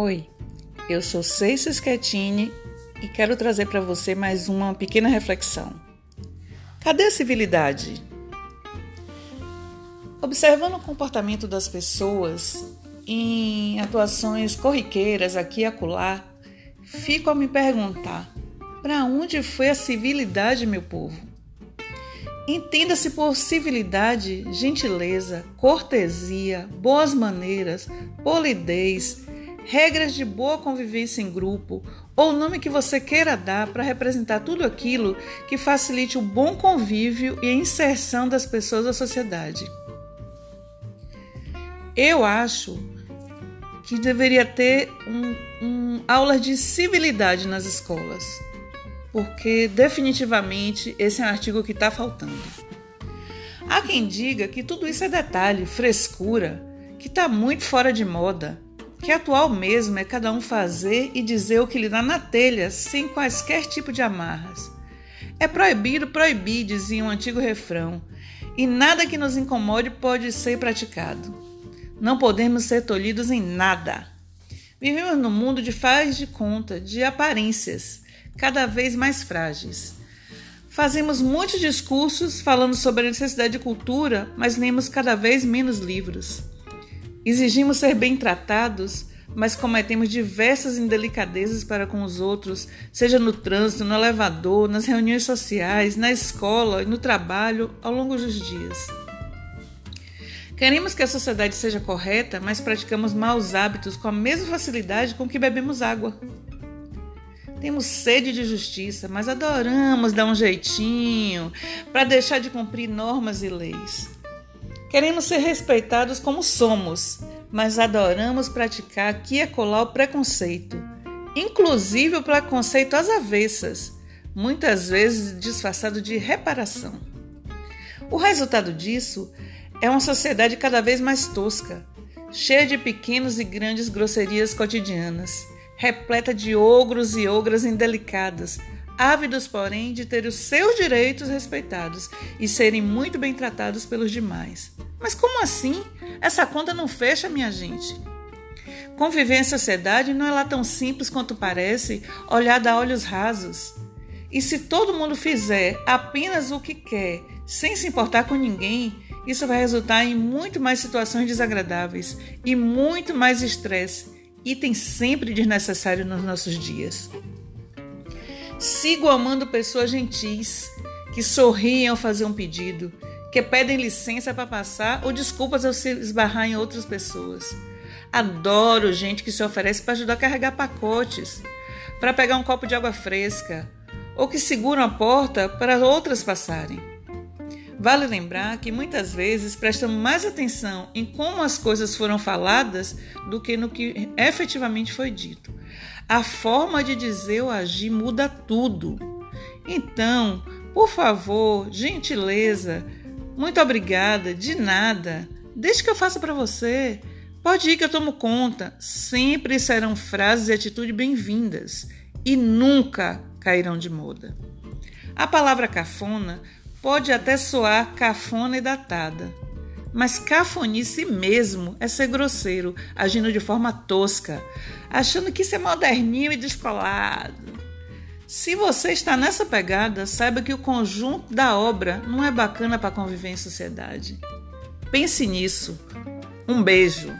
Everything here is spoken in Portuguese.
Oi, eu sou Ceice Schettini e quero trazer para você mais uma pequena reflexão. Cadê a civilidade? Observando o comportamento das pessoas em atuações corriqueiras aqui e acolá, fico a me perguntar: para onde foi a civilidade, meu povo? Entenda-se por civilidade, gentileza, cortesia, boas maneiras, polidez, regras de boa convivência em grupo ou o nome que você queira dar para representar tudo aquilo que facilite o bom convívio e a inserção das pessoas à sociedade. Eu acho que deveria ter um, um aulas de civilidade nas escolas, porque definitivamente esse é um artigo que está faltando. Há quem diga que tudo isso é detalhe, frescura, que está muito fora de moda que atual mesmo é cada um fazer e dizer o que lhe dá na telha, sem quaisquer tipo de amarras. É proibido proibir, dizia um antigo refrão, e nada que nos incomode pode ser praticado. Não podemos ser tolhidos em nada. Vivemos num mundo de faz de conta, de aparências, cada vez mais frágeis. Fazemos muitos discursos falando sobre a necessidade de cultura, mas lemos cada vez menos livros. Exigimos ser bem tratados, mas cometemos diversas indelicadezas para com os outros, seja no trânsito, no elevador, nas reuniões sociais, na escola e no trabalho ao longo dos dias. Queremos que a sociedade seja correta, mas praticamos maus hábitos com a mesma facilidade com que bebemos água. Temos sede de justiça, mas adoramos dar um jeitinho para deixar de cumprir normas e leis. Queremos ser respeitados como somos, mas adoramos praticar aqui e acolá o preconceito, inclusive o preconceito às avessas, muitas vezes disfarçado de reparação. O resultado disso é uma sociedade cada vez mais tosca, cheia de pequenas e grandes grosserias cotidianas, repleta de ogros e ogras indelicadas, ávidos, porém, de ter os seus direitos respeitados e serem muito bem tratados pelos demais. Mas como assim? Essa conta não fecha, minha gente. Conviver em sociedade não é lá tão simples quanto parece, olhada a olhos rasos. E se todo mundo fizer apenas o que quer, sem se importar com ninguém, isso vai resultar em muito mais situações desagradáveis e muito mais estresse, item sempre desnecessário nos nossos dias. Sigo amando pessoas gentis, que sorriem ao fazer um pedido, que pedem licença para passar ou desculpas ao se esbarrar em outras pessoas. Adoro gente que se oferece para ajudar a carregar pacotes, para pegar um copo de água fresca, ou que seguram a porta para outras passarem. Vale lembrar que muitas vezes prestamos mais atenção em como as coisas foram faladas do que no que efetivamente foi dito. A forma de dizer ou agir muda tudo. Então, por favor, gentileza, muito obrigada, de nada. Deixe que eu faça para você. Pode ir que eu tomo conta. Sempre serão frases e atitudes bem-vindas e nunca cairão de moda. A palavra cafona pode até soar cafona e datada, mas cafonice mesmo é ser grosseiro, agindo de forma tosca, achando que isso é moderninho e descolado. Se você está nessa pegada, saiba que o conjunto da obra não é bacana para conviver em sociedade. Pense nisso. Um beijo.